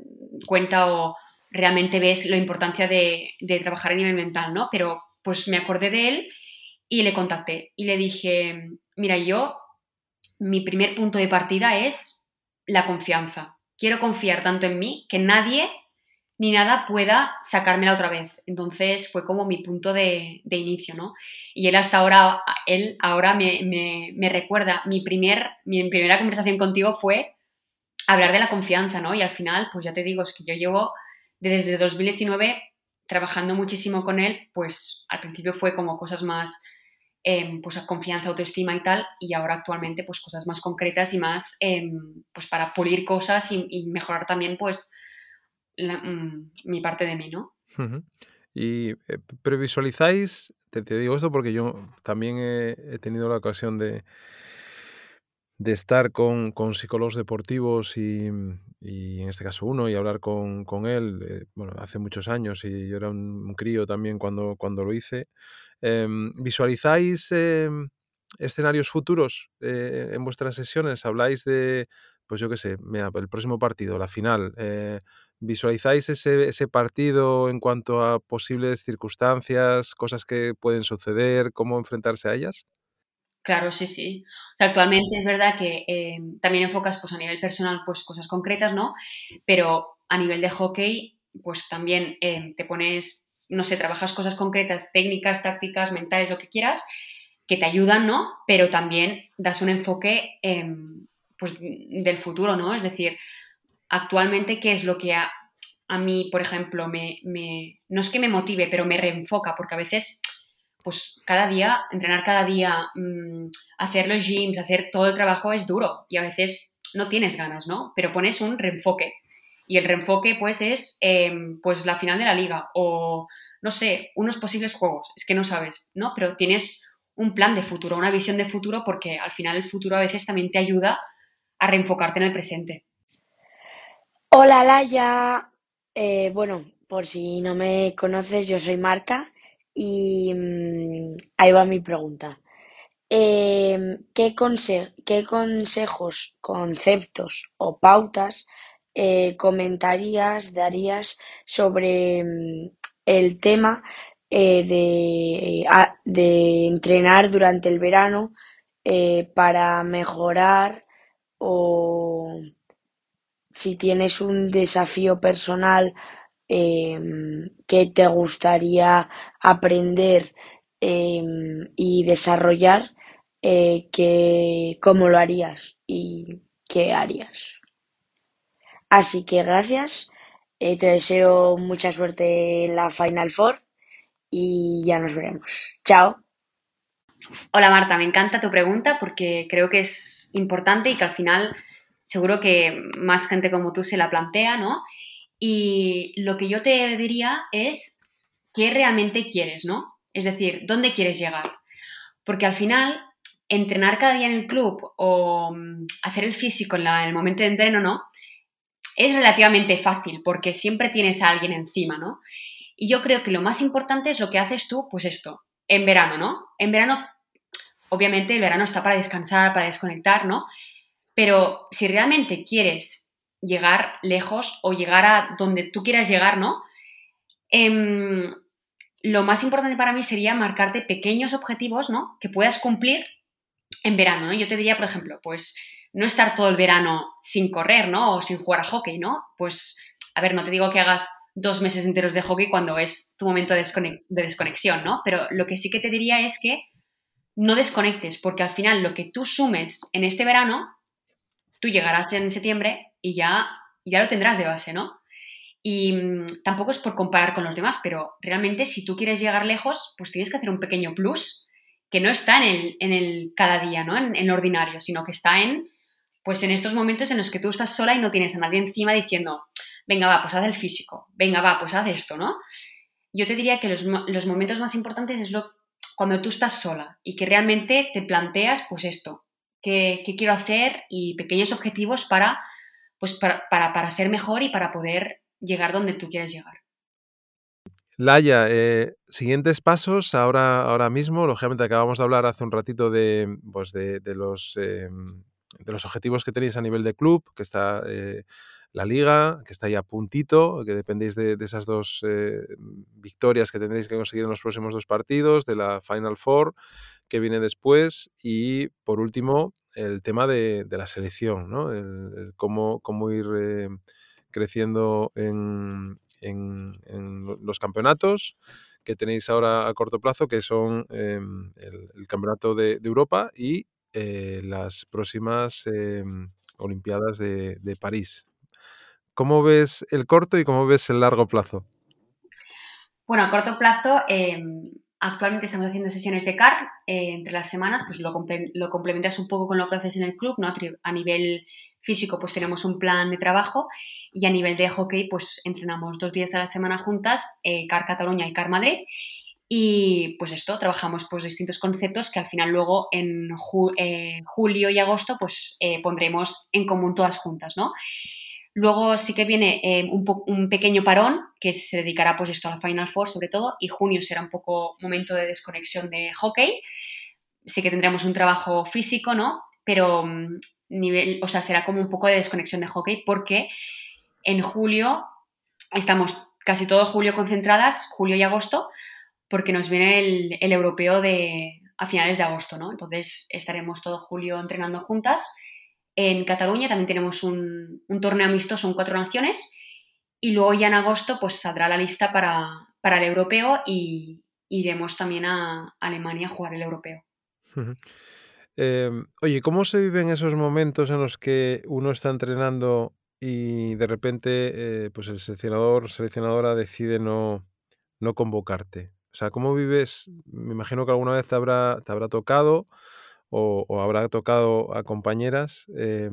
cuenta o realmente ves la importancia de, trabajar a nivel mental, ¿no? Pero pues me acordé de él y le contacté y le dije, mira, yo, mi primer punto de partida es la confianza. Quiero confiar tanto en mí que nadie ni nada pueda sacármela otra vez. Entonces fue como mi punto de, inicio, ¿no? Y él hasta ahora, él ahora me, recuerda, mi, primer, mi primera conversación contigo fue hablar de la confianza, ¿no? Y al final, pues ya te digo, es que yo llevo desde 2019 trabajando muchísimo con él, pues al principio fue como cosas más, em, pues confianza, autoestima y tal, y ahora actualmente pues cosas más concretas y más, em, pues para pulir cosas y, y mejorar también pues Mm, mi parte de mí, ¿no? Y eh, previsualizáis, te, digo esto porque yo también he, tenido la ocasión de, de estar con, psicólogos deportivos y, en este caso uno y hablar con, él, eh, bueno, hace muchos años y yo era un, crío también cuando, cuando lo hice. Em, ¿Visualizáis em, escenarios futuros eh, en vuestras sesiones? ¿Habláis de, pues yo qué sé, el próximo partido, la final? ¿Visualizáis ese, partido en cuanto a posibles circunstancias, cosas que pueden suceder, cómo enfrentarse a ellas? Claro, sí, sí. actualmente es verdad que eh, también enfocas pues, a nivel personal pues, cosas concretas, ¿no? Pero a nivel de hockey, pues también eh, te pones, no sé, trabajas cosas concretas, técnicas, tácticas, mentales, lo que quieras, que te ayudan, ¿no? Pero también das un enfoque em, pues, del futuro, ¿no? Es decir, actualmente qué es lo que a, mí, por ejemplo, me, no es que me motive, pero me reenfoca, porque a veces, pues cada día, entrenar cada día, mm, hacer los gyms, hacer todo el trabajo es duro y a veces no tienes ganas, ¿no? Pero pones un reenfoque. Y el reenfoque, pues, es em, pues la final de la liga o, no sé, unos posibles juegos. Es que no sabes, ¿no? Pero tienes un plan de futuro, una visión de futuro, porque al final el futuro a veces también te ayuda a reenfocarte en el presente. Hola Laia, eh, bueno, por si no me conoces, yo soy Marta y mm, ahí va mi pregunta. Em, ¿qué, ¿Qué consejos, conceptos o pautas eh, comentarías, darías sobre mm, el tema eh, de, de, entrenar durante el verano eh, para mejorar o si tienes un desafío personal em, que te gustaría aprender em, y desarrollar, eh, que, cómo lo harías y qué harías. Así que gracias, eh, te deseo mucha suerte en la Final Four y ya nos veremos. Chao. Hola Marta, me encanta tu pregunta porque creo que es importante y que al final seguro que más gente como tú se la plantea, ¿no? Y lo que yo te diría es qué realmente quieres, ¿no? Es decir, ¿dónde quieres llegar? Porque al final, entrenar cada día en el club o mm, hacer el físico en, el momento de entreno, ¿no? Es relativamente fácil porque siempre tienes a alguien encima, ¿no? Y yo creo que lo más importante es lo que haces tú, pues esto, en verano, ¿no? En verano, obviamente el verano está para descansar, para desconectar, ¿no? Pero si realmente quieres llegar lejos o llegar a donde tú quieras llegar, ¿no? Em, lo más importante para mí sería marcarte pequeños objetivos, ¿no? Que puedas cumplir en verano, ¿no? Yo te diría, por ejemplo, pues no estar todo el verano sin correr, ¿no? O sin jugar a hockey, ¿no? Pues, a ver, no te digo que hagas dos meses enteros de hockey cuando es tu momento de, desconexión, ¿no? Pero lo que sí que te diría es que no desconectes, porque al final lo que tú sumes en este verano, tú llegarás en septiembre y ya, ya lo tendrás de base, ¿no? Y mm, tampoco es por comparar con los demás, pero realmente si tú quieres llegar lejos, pues tienes que hacer un pequeño plus que no está en el, en el cada día, ¿no? En, en, lo ordinario, sino que está en, pues en estos momentos en los que tú estás sola y no tienes a nadie encima diciendo, venga, va, pues haz el físico, venga, va, pues haz esto, ¿no? Yo te diría que los, momentos más importantes es lo, cuando tú estás sola y que realmente te planteas, pues esto, qué, quiero hacer y pequeños objetivos para, pues para, para, para ser mejor y para poder llegar donde tú quieres llegar. Laia, eh, siguientes pasos ahora, ahora mismo. Lógicamente acabamos de hablar hace un ratito de, pues de, de los, eh, de los objetivos que tenéis a nivel de club, que está eh, la liga, que está ahí a puntito, que dependéis de, de esas dos eh, victorias que tendréis que conseguir en los próximos dos partidos, de la Final Four que viene después y por último el tema de, de la selección, ¿no? el, el cómo, cómo ir eh, creciendo en, en, en, los campeonatos que tenéis ahora a corto plazo, que son eh, el, el, campeonato de, de Europa y eh, las próximas eh, Olimpiadas de, de, París. ¿Cómo ves el corto y cómo ves el largo plazo? Bueno, a corto plazo, eh, actualmente estamos haciendo sesiones de CAR eh, entre las semanas, pues lo, comple lo, complementas un poco con lo que haces en el club, ¿no? A nivel físico, pues tenemos un plan de trabajo y a nivel de hockey, pues entrenamos dos días a la semana juntas, eh, CAR Cataluña y CAR Madrid. Y pues esto, trabajamos pues distintos conceptos que al final luego en eh, julio y agosto pues pondremos en común todas juntas, ¿no? Luego sí que viene eh, un, pequeño parón que se dedicará pues esto a la Final Four sobre todo y junio será un poco momento de desconexión de hockey. Sí que tendremos un trabajo físico, ¿no? Pero mm, nivel, o sea, será como un poco de desconexión de hockey porque en julio estamos casi todo julio concentradas, julio y agosto, porque nos viene el, el europeo de, a finales de agosto, ¿no? Entonces estaremos todo julio entrenando juntas en Cataluña también tenemos un, un, torneo amistoso en cuatro naciones y luego ya en agosto pues saldrá la lista para, para el europeo y iremos también a Alemania a jugar el europeo. eh, oye, ¿cómo se viven esos momentos en los que uno está entrenando y de repente eh, pues el seleccionador seleccionadora decide no, no convocarte? O sea, ¿cómo vives? Me imagino que alguna vez te habrá, te habrá tocado o, habrá tocado a compañeras. Eh,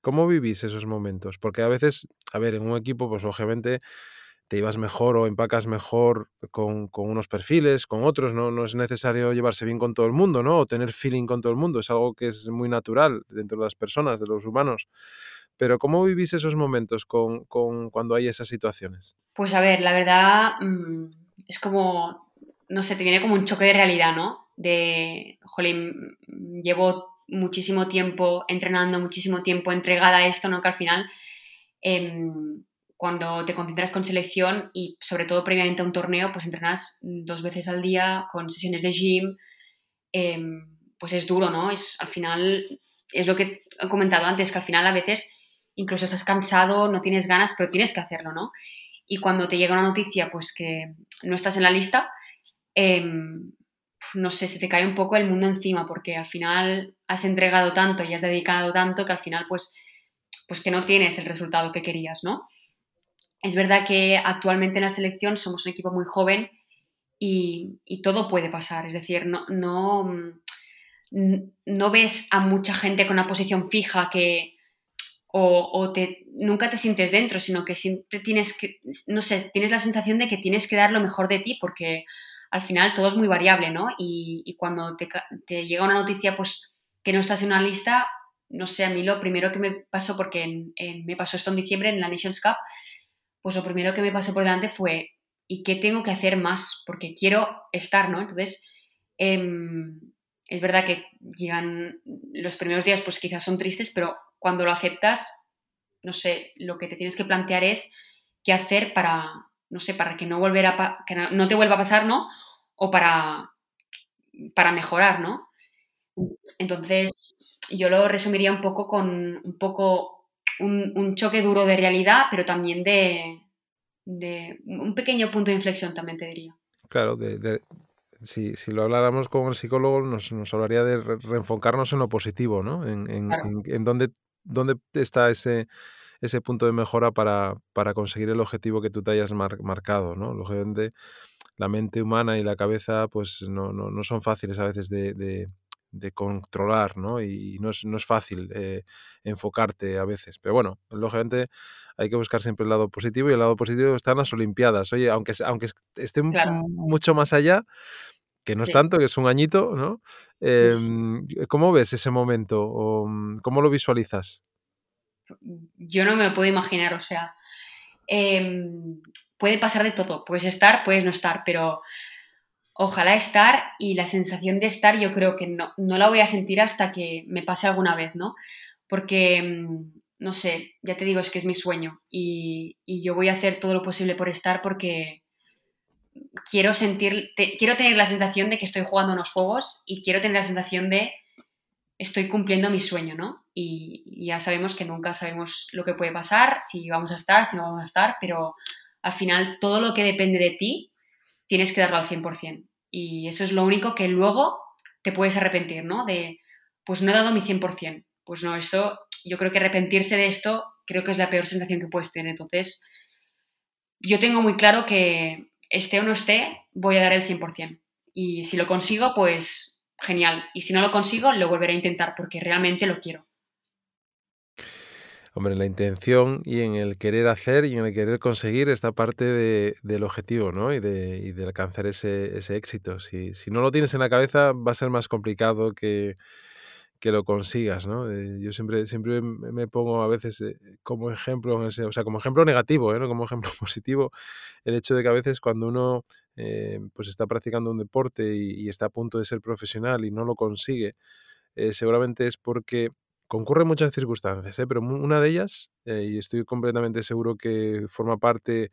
¿Cómo vivís esos momentos? Porque a veces, a ver, en un equipo, pues lógicamente te llevas mejor o empacas mejor con, con, unos perfiles, con otros, ¿no? No es necesario llevarse bien con todo el mundo, ¿no? O tener feeling con todo el mundo, es algo que es muy natural dentro de las personas, de los humanos. Pero ¿cómo vivís esos momentos con, con cuando hay esas situaciones? Pues a ver, la verdad mmm, es como, no sé, te viene como un choque de realidad, ¿no? De, jolín, llevo muchísimo tiempo entrenando, muchísimo tiempo entregada a esto, ¿no? Que al final, eh, cuando te concentras con selección y sobre todo previamente a un torneo, pues entrenas dos veces al día con sesiones de gym, em, pues es duro, ¿no? Es, al final, es lo que he comentado antes, que al final a veces incluso estás cansado, no tienes ganas, pero tienes que hacerlo, ¿no? Y cuando te llega una noticia, pues que no estás en la lista, em, no sé, se te cae un poco el mundo encima, porque al final has entregado tanto y has dedicado tanto que al final, pues, pues que no tienes el resultado que querías, ¿no? Es verdad que actualmente en la selección somos un equipo muy joven y, todo puede pasar, es decir, no, no, no ves a mucha gente con una posición fija que, o, te, nunca te sientes dentro, sino que siempre tienes que, no sé, tienes la sensación de que tienes que dar lo mejor de ti porque al final todo es muy variable, ¿no? Y, cuando te, llega una noticia, pues, que no estás en una lista, no sé, a mí lo primero que me pasó, porque me pasó esto en diciembre en la Nations Cup, pues lo primero que me pasó por delante fue, ¿y qué tengo que hacer más? Porque quiero estar, ¿no? Entonces, em, es verdad que llegan los primeros días, pues quizás son tristes, pero cuando lo aceptas, no sé, lo que te tienes que plantear es qué hacer para, no sé, para que no, volver que no te vuelva a pasar, ¿no? O para, para mejorar, ¿no? Entonces, yo lo resumiría un poco con un poco un, choque duro de realidad, pero también de, un pequeño punto de inflexión, también te diría. Claro, de, si, lo habláramos con el psicólogo, nos, hablaría de reenfocarnos en lo positivo, ¿no? En, en dónde dónde está ese, ese punto de mejora para, para, conseguir el objetivo que tú te hayas marcado, ¿no? Lógicamente, la mente humana y la cabeza, pues no, no, no son fáciles a veces de, de, de controlar, ¿no? Y no es, no es fácil eh, enfocarte a veces. Pero bueno, lógicamente hay que buscar siempre el lado positivo y el lado positivo está en las Olimpiadas. Oye, aunque, aunque esté mucho más allá, que no es tanto, que es un añito, ¿no? Em, ¿Cómo ves ese momento? Mm, ¿Cómo lo visualizas? Yo no me lo puedo imaginar, o sea, em, puede pasar de todo, puedes estar, puedes no estar, pero ojalá estar y la sensación de estar yo creo que no, no la voy a sentir hasta que me pase alguna vez, ¿no? Porque, mm, no sé, ya te digo, es que es mi sueño y, y yo voy a hacer todo lo posible por estar porque quiero sentir, quiero tener la sensación de que estoy jugando unos juegos y quiero tener la sensación de estoy cumpliendo mi sueño, ¿no? Y, ya sabemos que nunca sabemos lo que puede pasar, si vamos a estar, si no vamos a estar, pero al final todo lo que depende de ti tienes que darlo al 100%. Y eso es lo único que luego te puedes arrepentir, ¿no? De, pues no he dado mi 100%. Pues no, esto, yo creo que arrepentirse de esto creo que es la peor sensación que puedes tener. Entonces, yo tengo muy claro que esté o no esté, voy a dar el 100%. Y si lo consigo, pues genial. Y si no lo consigo, lo volveré a intentar porque realmente lo quiero. Hombre, la intención y en el querer hacer y en el querer conseguir esta parte del objetivo, ¿no? Y de, alcanzar ese, éxito. Si, si, no lo tienes en la cabeza, va a ser más complicado que, que lo consigas, ¿no? Eh, yo siempre, siempre me pongo a veces eh, como ejemplo, o sea, como ejemplo negativo, ¿eh? ¿no? como ejemplo positivo, el hecho de que a veces cuando uno pues está practicando un deporte y, está a punto de ser profesional y no lo consigue, seguramente es porque concurren muchas circunstancias, pero una de ellas, y estoy completamente seguro que forma parte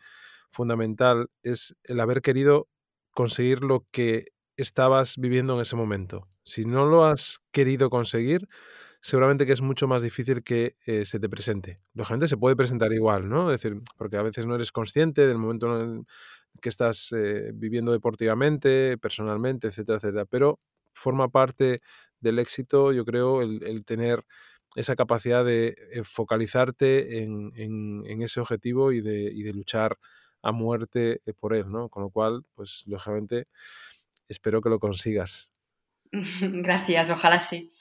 fundamental, es el haber querido conseguir lo que estabas viviendo en ese momento. Si no lo has querido conseguir, seguramente que es mucho más difícil que eh, se te presente. Lógicamente se puede presentar igual, ¿no? Es decir, porque a veces no eres consciente del momento en que estás eh, viviendo deportivamente, personalmente, etcétera, etcétera. Pero forma parte del éxito, yo creo, el, tener esa capacidad de eh, focalizarte en, ese objetivo y de, y de, luchar a muerte por él, ¿no? Con lo cual, pues lógicamente Espero que lo consigas. Gracias, ojalá sí.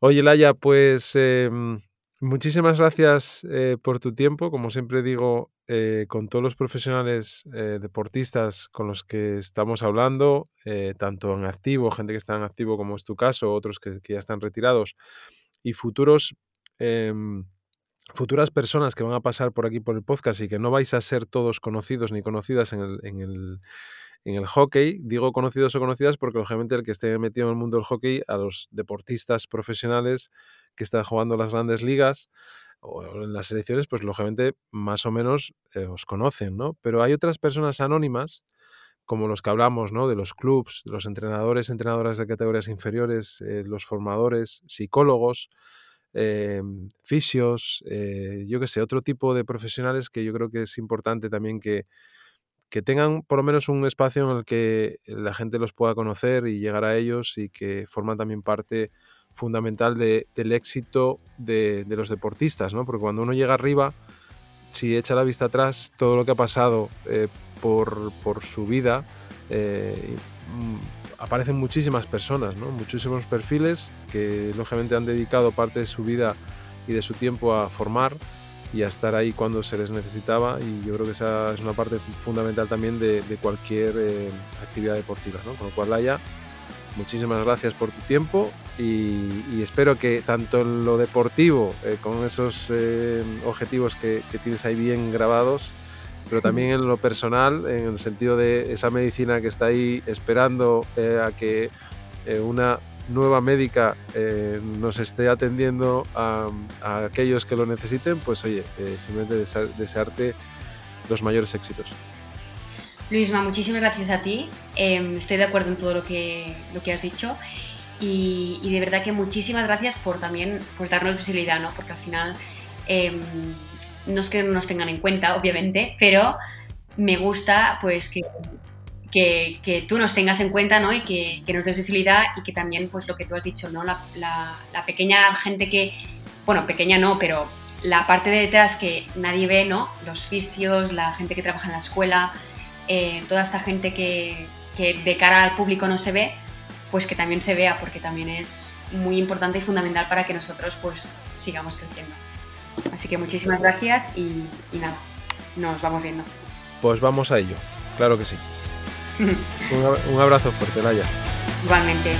Oye, Laia, pues em, muchísimas gracias eh, por tu tiempo. Como siempre digo, eh, con todos los profesionales eh, deportistas con los que estamos hablando, tanto en activo, gente que está en activo como es tu caso, otros que, ya están retirados, y futuros em, futuras personas que van a pasar por aquí por el podcast y que no vais a ser todos conocidos ni conocidas en el, en el, en el hockey, digo conocidos o conocidas porque lógicamente el que esté metido en el mundo del hockey, a los deportistas profesionales que están jugando las grandes ligas o en las selecciones, pues lógicamente más o menos eh, os conocen, ¿no? Pero hay otras personas anónimas, como los que hablamos, ¿no? De los clubs, los entrenadores, entrenadoras de categorías inferiores, eh, los formadores, psicólogos, fisios, yo qué sé, otro tipo de profesionales que yo creo que es importante también que, que tengan por lo menos un espacio en el que la gente los pueda conocer y llegar a ellos y que forman también parte fundamental del éxito de, los deportistas, ¿no? Porque cuando uno llega arriba, si echa la vista atrás, todo lo que ha pasado eh, por, su vida, eh, mm, aparecen muchísimas personas, ¿no? muchísimos perfiles que lógicamente han dedicado parte de su vida y de su tiempo a formar y a estar ahí cuando se les necesitaba y yo creo que esa es una parte fundamental también de, cualquier eh, actividad deportiva, ¿no? Con lo cual, Laia, muchísimas gracias por tu tiempo y, espero que tanto en lo deportivo, eh, con esos eh, objetivos que, tienes ahí bien grabados, pero también en lo personal, en el sentido de esa medicina que está ahí esperando a que una nueva médica eh, nos esté atendiendo a, aquellos que lo necesiten, pues oye, eh, simplemente desearte los mayores éxitos. Luisma, muchísimas gracias a ti. Em, estoy de acuerdo en todo lo que, lo que has dicho. Y, de verdad que muchísimas gracias por también pues, darnos visibilidad, ¿no? Porque al final em, no es que no nos tengan en cuenta, obviamente, pero me gusta pues que que, tú nos tengas en cuenta ¿no? y que, nos des visibilidad y que también, pues lo que tú has dicho, ¿no? La, la, pequeña gente que, bueno, pequeña no, pero la parte de detrás que nadie ve, ¿no? Los fisios, la gente que trabaja en la escuela, eh, toda esta gente que, que de cara al público no se ve, pues que también se vea, porque también es muy importante y fundamental para que nosotros pues sigamos creciendo. Así que muchísimas gracias y, y nada, nos vamos viendo. Pues vamos a ello, claro que sí. Un, abrazo fuerte, Laya. Igualmente.